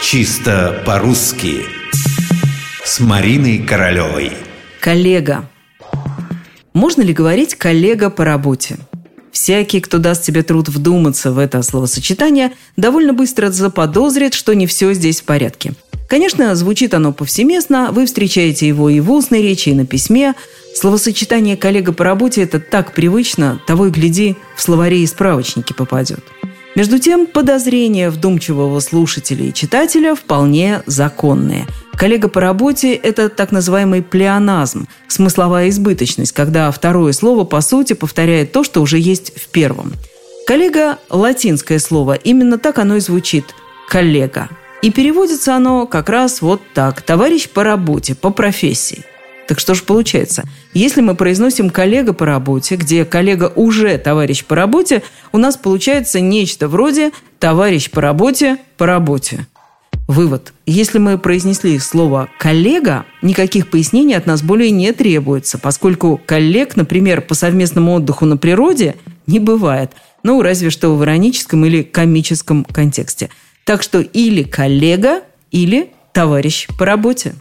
Чисто по-русски С Мариной Королевой Коллега Можно ли говорить «коллега по работе»? Всякий, кто даст себе труд вдуматься в это словосочетание, довольно быстро заподозрит, что не все здесь в порядке. Конечно, звучит оно повсеместно, вы встречаете его и в устной речи, и на письме. Словосочетание «коллега по работе» – это так привычно, того и гляди, в словаре и справочники попадет. Между тем, подозрения вдумчивого слушателя и читателя вполне законные. Коллега по работе – это так называемый плеоназм, смысловая избыточность, когда второе слово, по сути, повторяет то, что уже есть в первом. Коллега – латинское слово, именно так оно и звучит – коллега. И переводится оно как раз вот так – товарищ по работе, по профессии – так что же получается? Если мы произносим «коллега по работе», где коллега уже товарищ по работе, у нас получается нечто вроде «товарищ по работе по работе». Вывод. Если мы произнесли слово «коллега», никаких пояснений от нас более не требуется, поскольку коллег, например, по совместному отдыху на природе не бывает. Ну, разве что в ироническом или комическом контексте. Так что или коллега, или товарищ по работе.